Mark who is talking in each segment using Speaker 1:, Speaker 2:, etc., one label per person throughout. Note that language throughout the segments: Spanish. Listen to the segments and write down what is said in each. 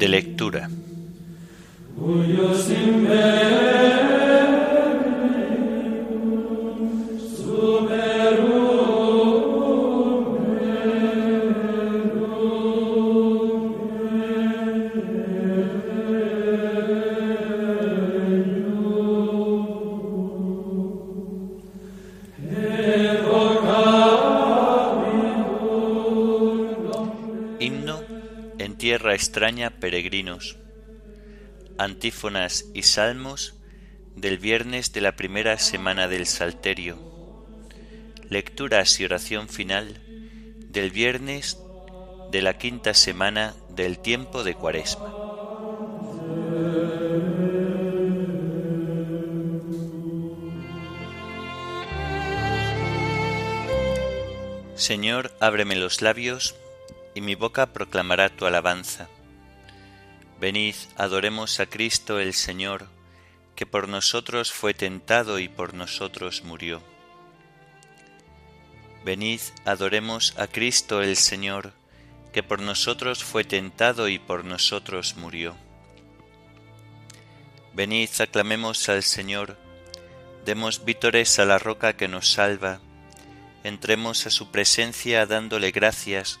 Speaker 1: De lectura. Tierra extraña peregrinos. Antífonas y salmos del viernes de la primera semana del Salterio. Lecturas y oración final del viernes de la quinta semana del tiempo de Cuaresma. Señor, ábreme los labios y mi boca proclamará tu alabanza. Venid, adoremos a Cristo el Señor, que por nosotros fue tentado y por nosotros murió. Venid, adoremos a Cristo el Señor, que por nosotros fue tentado y por nosotros murió. Venid, aclamemos al Señor, demos vítores a la roca que nos salva, entremos a su presencia dándole gracias,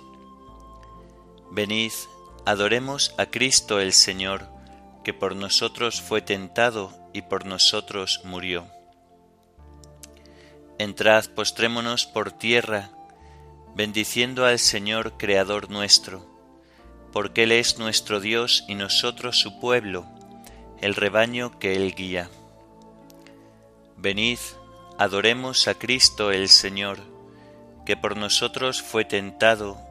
Speaker 1: Venid, adoremos a Cristo el Señor, que por nosotros fue tentado y por nosotros murió. Entrad, postrémonos por tierra, bendiciendo al Señor Creador nuestro, porque Él es nuestro Dios y nosotros su pueblo, el rebaño que Él guía. Venid, adoremos a Cristo el Señor, que por nosotros fue tentado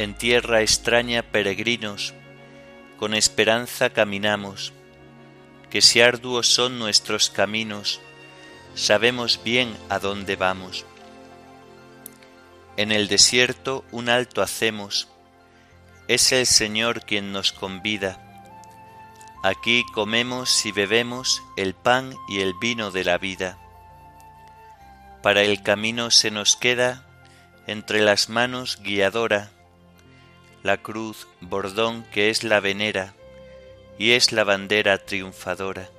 Speaker 1: En tierra extraña peregrinos, con esperanza caminamos, que si arduos son nuestros caminos, sabemos bien a dónde vamos. En el desierto un alto hacemos, es el Señor quien nos convida. Aquí comemos y bebemos el pan y el vino de la vida. Para el camino se nos queda entre las manos guiadora la cruz, bordón que es la venera y es la bandera triunfadora.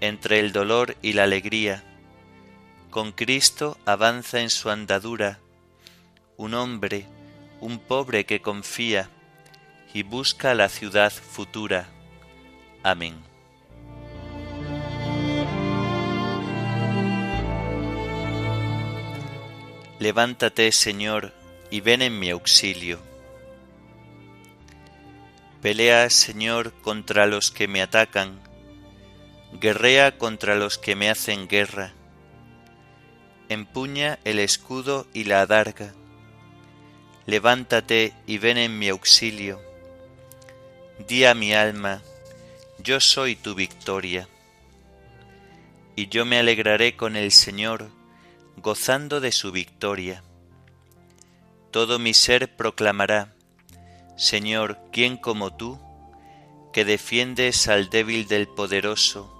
Speaker 1: Entre el dolor y la alegría, con Cristo avanza en su andadura un hombre, un pobre que confía y busca la ciudad futura. Amén. Levántate, Señor, y ven en mi auxilio. Pelea, Señor, contra los que me atacan, guerrea contra los que me hacen guerra. Empuña el escudo y la adarga. Levántate y ven en mi auxilio. Di a mi alma, yo soy tu victoria. Y yo me alegraré con el Señor, gozando de su victoria. Todo mi ser proclamará, Señor, ¿quién como tú, que defiendes al débil del poderoso,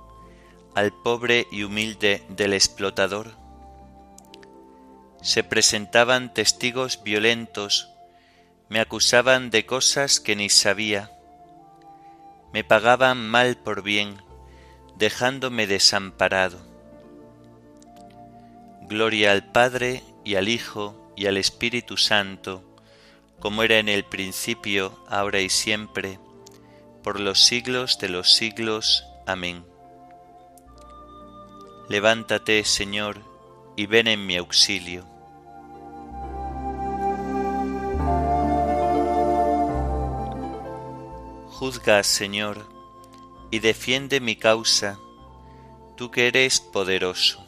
Speaker 1: al pobre y humilde del explotador? Se presentaban testigos violentos, me acusaban de cosas que ni sabía, me pagaban mal por bien, dejándome desamparado. Gloria al Padre y al Hijo y al Espíritu Santo, como era en el principio, ahora y siempre, por los siglos de los siglos. Amén. Levántate, Señor, y ven en mi auxilio. Juzga, Señor, y defiende mi causa, tú que eres poderoso.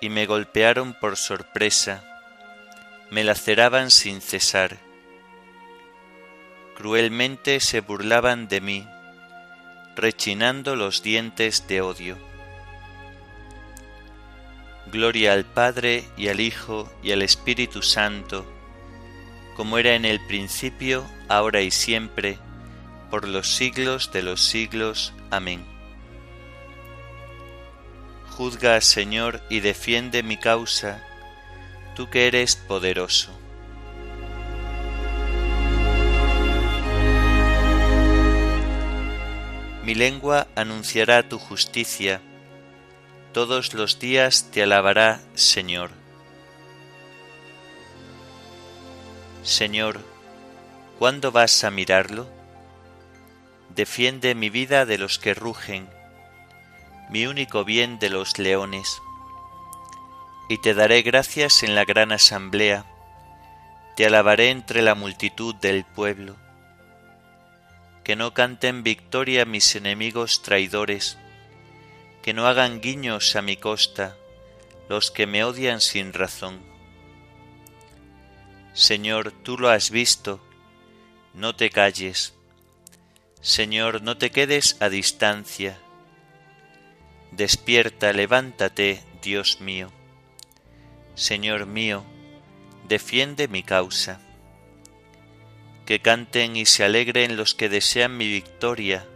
Speaker 1: y me golpearon por sorpresa, me laceraban sin cesar. Cruelmente se burlaban de mí, rechinando los dientes de odio. Gloria al Padre y al Hijo y al Espíritu Santo, como era en el principio, ahora y siempre, por los siglos de los siglos. Amén. Juzga, Señor, y defiende mi causa, tú que eres poderoso. Mi lengua anunciará tu justicia, todos los días te alabará, Señor. Señor, ¿cuándo vas a mirarlo? Defiende mi vida de los que rugen mi único bien de los leones. Y te daré gracias en la gran asamblea, te alabaré entre la multitud del pueblo. Que no canten victoria mis enemigos traidores, que no hagan guiños a mi costa los que me odian sin razón. Señor, tú lo has visto, no te calles. Señor, no te quedes a distancia Despierta, levántate, Dios mío. Señor mío, defiende mi causa. Que canten y se alegren los que desean mi victoria,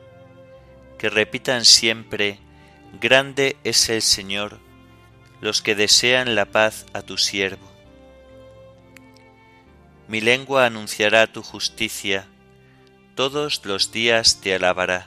Speaker 1: que repitan siempre, Grande es el Señor, los que desean la paz a tu siervo. Mi lengua anunciará tu justicia, todos los días te alabará.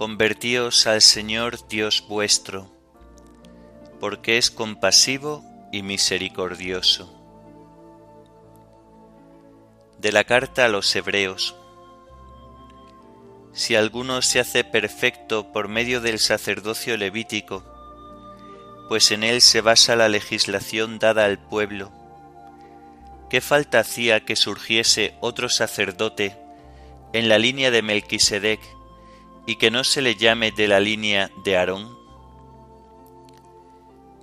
Speaker 1: Convertíos al Señor Dios vuestro, porque es compasivo y misericordioso. De la carta a los Hebreos. Si alguno se hace perfecto por medio del sacerdocio levítico, pues en él se basa la legislación dada al pueblo, ¿qué falta hacía que surgiese otro sacerdote en la línea de Melquisedec y que no se le llame de la línea de Aarón?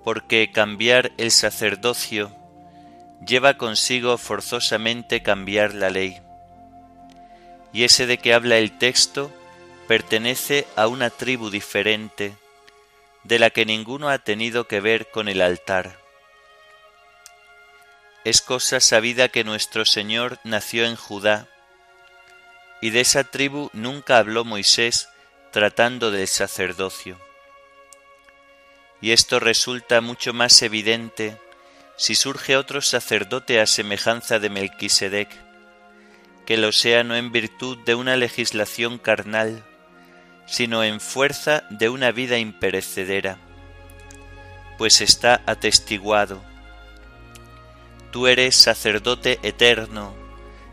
Speaker 1: Porque cambiar el sacerdocio lleva consigo forzosamente cambiar la ley. Y ese de que habla el texto pertenece a una tribu diferente, de la que ninguno ha tenido que ver con el altar. Es cosa sabida que nuestro Señor nació en Judá, y de esa tribu nunca habló Moisés tratando del sacerdocio. Y esto resulta mucho más evidente si surge otro sacerdote a semejanza de Melquisedec, que lo sea no en virtud de una legislación carnal, sino en fuerza de una vida imperecedera, pues está atestiguado, tú eres sacerdote eterno,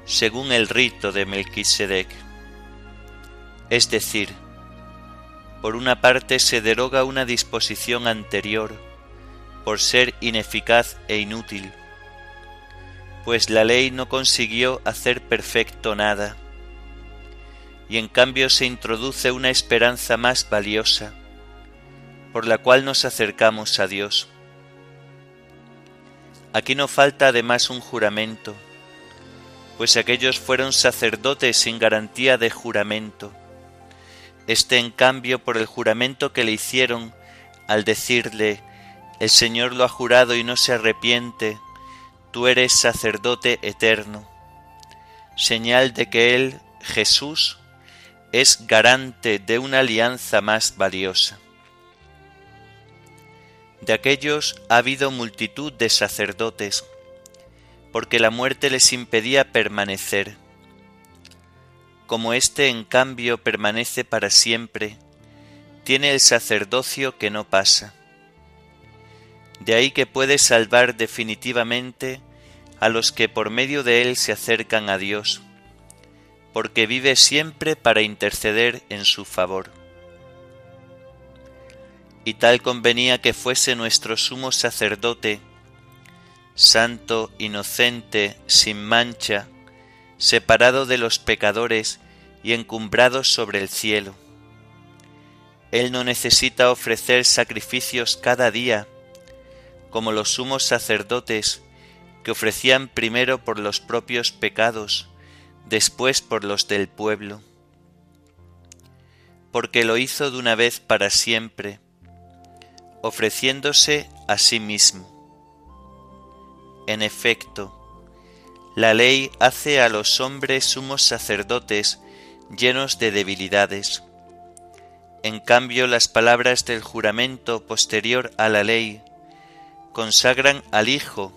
Speaker 1: según el rito de Melquisedec. Es decir, por una parte se deroga una disposición anterior, por ser ineficaz e inútil, pues la ley no consiguió hacer perfecto nada, y en cambio se introduce una esperanza más valiosa, por la cual nos acercamos a Dios. Aquí no falta además un juramento, pues aquellos fueron sacerdotes sin garantía de juramento. Este en cambio por el juramento que le hicieron al decirle, el Señor lo ha jurado y no se arrepiente, tú eres sacerdote eterno, señal de que Él, Jesús, es garante de una alianza más valiosa. De aquellos ha habido multitud de sacerdotes, porque la muerte les impedía permanecer. Como éste en cambio permanece para siempre, tiene el sacerdocio que no pasa. De ahí que puede salvar definitivamente a los que por medio de él se acercan a Dios, porque vive siempre para interceder en su favor. Y tal convenía que fuese nuestro sumo sacerdote, santo, inocente, sin mancha, separado de los pecadores y encumbrado sobre el cielo. Él no necesita ofrecer sacrificios cada día, como los sumos sacerdotes que ofrecían primero por los propios pecados, después por los del pueblo, porque lo hizo de una vez para siempre, ofreciéndose a sí mismo. En efecto, la ley hace a los hombres sumos sacerdotes llenos de debilidades. En cambio, las palabras del juramento posterior a la ley consagran al Hijo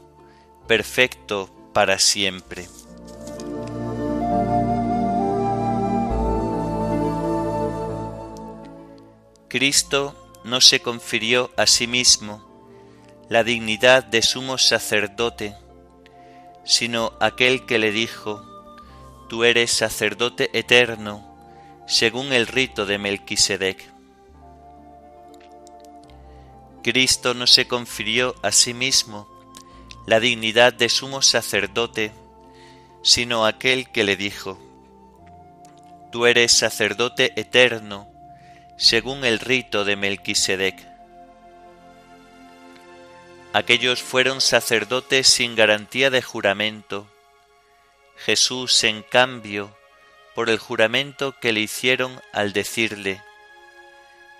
Speaker 1: perfecto para siempre. Cristo no se confirió a sí mismo la dignidad de sumo sacerdote, sino aquel que le dijo, Tú eres sacerdote eterno, según el rito de Melquisedec. Cristo no se confirió a sí mismo la dignidad de sumo sacerdote, sino aquel que le dijo, Tú eres sacerdote eterno, según el rito de Melquisedec. Aquellos fueron sacerdotes sin garantía de juramento. Jesús, en cambio, por el juramento que le hicieron al decirle,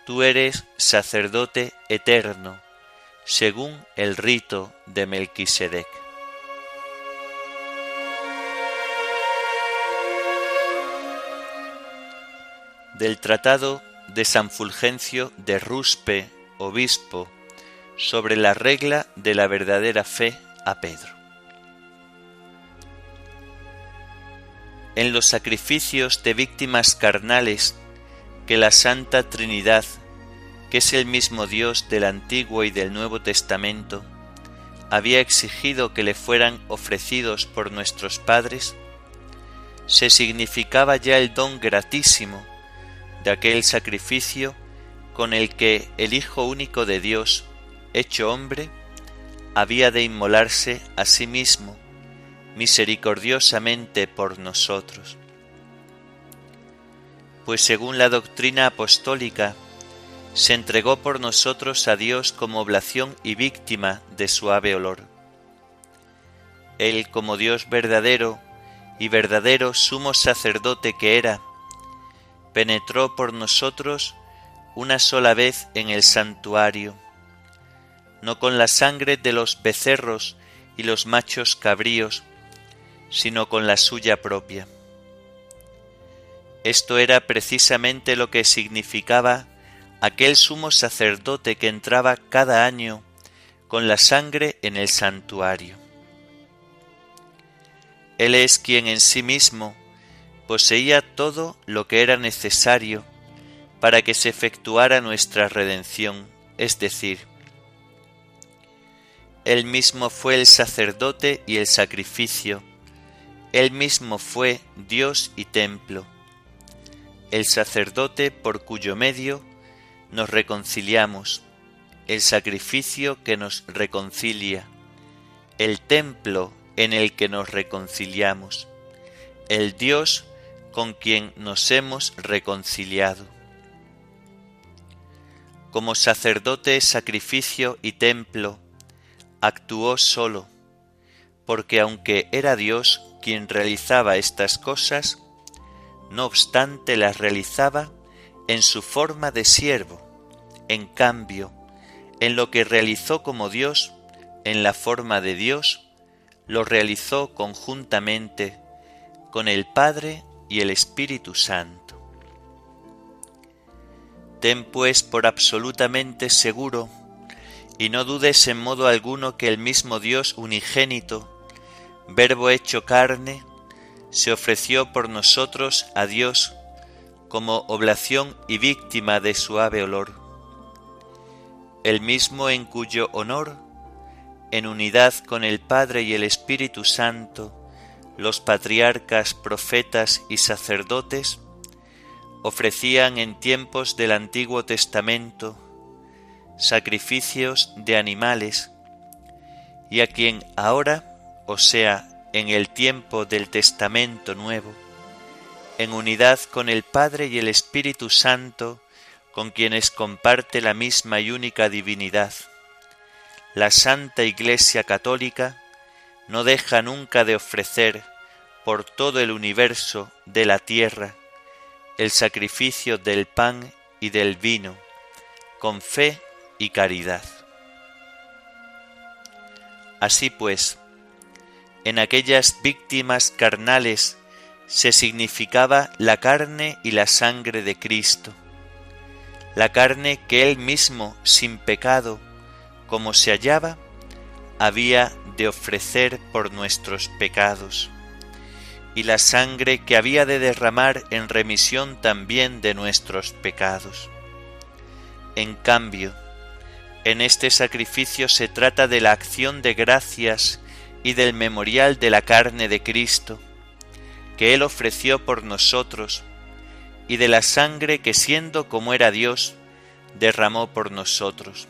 Speaker 1: Tú eres sacerdote eterno, según el rito de Melquisedec. Del Tratado de San Fulgencio de Ruspe, obispo, sobre la regla de la verdadera fe a Pedro. En los sacrificios de víctimas carnales que la Santa Trinidad que es el mismo Dios del Antiguo y del Nuevo Testamento, había exigido que le fueran ofrecidos por nuestros padres, se significaba ya el don gratísimo de aquel sacrificio con el que el Hijo único de Dios, hecho hombre, había de inmolarse a sí mismo misericordiosamente por nosotros. Pues según la doctrina apostólica, se entregó por nosotros a Dios como oblación y víctima de suave olor. Él como Dios verdadero y verdadero sumo sacerdote que era, penetró por nosotros una sola vez en el santuario, no con la sangre de los becerros y los machos cabríos, sino con la suya propia. Esto era precisamente lo que significaba aquel sumo sacerdote que entraba cada año con la sangre en el santuario. Él es quien en sí mismo poseía todo lo que era necesario para que se efectuara nuestra redención, es decir, Él mismo fue el sacerdote y el sacrificio, Él mismo fue Dios y templo, el sacerdote por cuyo medio nos reconciliamos, el sacrificio que nos reconcilia, el templo en el que nos reconciliamos, el Dios con quien nos hemos reconciliado. Como sacerdote, sacrificio y templo, actuó solo, porque aunque era Dios quien realizaba estas cosas, no obstante las realizaba en su forma de siervo. En cambio, en lo que realizó como Dios, en la forma de Dios, lo realizó conjuntamente con el Padre y el Espíritu Santo. Ten pues por absolutamente seguro, y no dudes en modo alguno que el mismo Dios unigénito, Verbo hecho carne, se ofreció por nosotros a Dios como oblación y víctima de suave olor. El mismo en cuyo honor, en unidad con el Padre y el Espíritu Santo, los patriarcas, profetas y sacerdotes ofrecían en tiempos del Antiguo Testamento sacrificios de animales, y a quien ahora, o sea, en el tiempo del Testamento Nuevo, en unidad con el Padre y el Espíritu Santo, con quienes comparte la misma y única divinidad. La Santa Iglesia Católica no deja nunca de ofrecer por todo el universo de la tierra el sacrificio del pan y del vino, con fe y caridad. Así pues, en aquellas víctimas carnales se significaba la carne y la sangre de Cristo, la carne que Él mismo, sin pecado, como se hallaba, había de ofrecer por nuestros pecados, y la sangre que había de derramar en remisión también de nuestros pecados. En cambio, en este sacrificio se trata de la acción de gracias y del memorial de la carne de Cristo, que Él ofreció por nosotros, y de la sangre que siendo como era Dios, derramó por nosotros.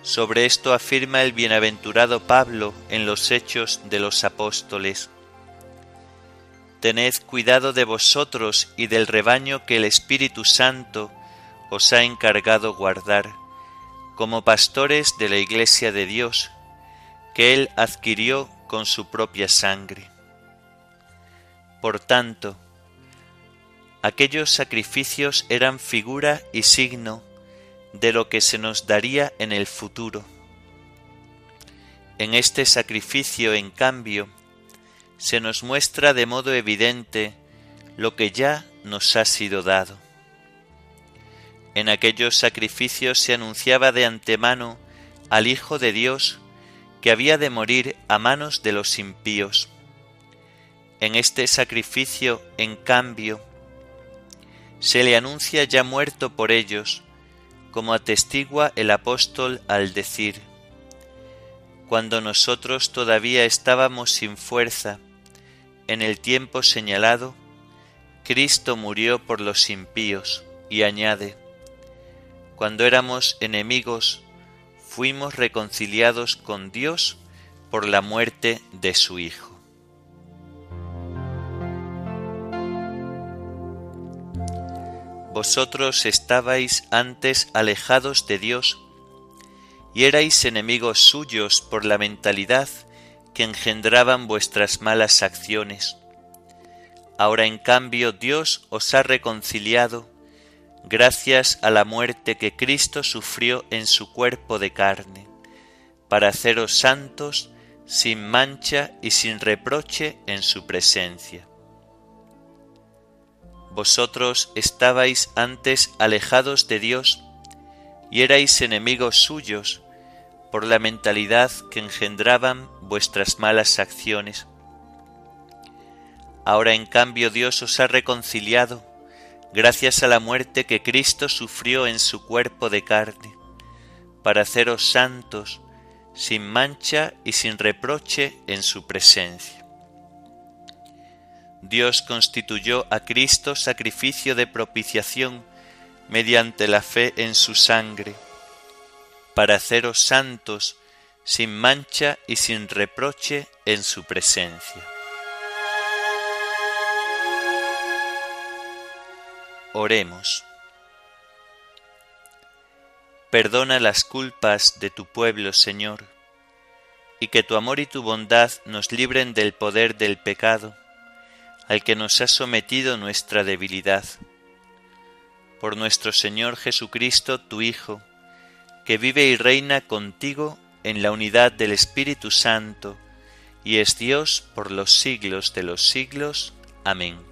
Speaker 1: Sobre esto afirma el bienaventurado Pablo en los Hechos de los Apóstoles. Tened cuidado de vosotros y del rebaño que el Espíritu Santo os ha encargado guardar, como pastores de la Iglesia de Dios, que Él adquirió con su propia sangre. Por tanto, aquellos sacrificios eran figura y signo de lo que se nos daría en el futuro. En este sacrificio, en cambio, se nos muestra de modo evidente lo que ya nos ha sido dado. En aquellos sacrificios se anunciaba de antemano al Hijo de Dios que había de morir a manos de los impíos. En este sacrificio, en cambio, se le anuncia ya muerto por ellos, como atestigua el apóstol al decir, Cuando nosotros todavía estábamos sin fuerza, en el tiempo señalado, Cristo murió por los impíos, y añade, Cuando éramos enemigos, fuimos reconciliados con Dios por la muerte de su Hijo. Vosotros estabais antes alejados de Dios y erais enemigos suyos por la mentalidad que engendraban vuestras malas acciones. Ahora en cambio Dios os ha reconciliado gracias a la muerte que Cristo sufrió en su cuerpo de carne, para haceros santos sin mancha y sin reproche en su presencia. Vosotros estabais antes alejados de Dios y erais enemigos suyos por la mentalidad que engendraban vuestras malas acciones. Ahora en cambio Dios os ha reconciliado gracias a la muerte que Cristo sufrió en su cuerpo de carne, para haceros santos, sin mancha y sin reproche en su presencia. Dios constituyó a Cristo sacrificio de propiciación mediante la fe en su sangre, para haceros santos, sin mancha y sin reproche en su presencia. Oremos. Perdona las culpas de tu pueblo, Señor, y que tu amor y tu bondad nos libren del poder del pecado, al que nos ha sometido nuestra debilidad. Por nuestro Señor Jesucristo, tu Hijo, que vive y reina contigo en la unidad del Espíritu Santo, y es Dios por los siglos de los siglos. Amén.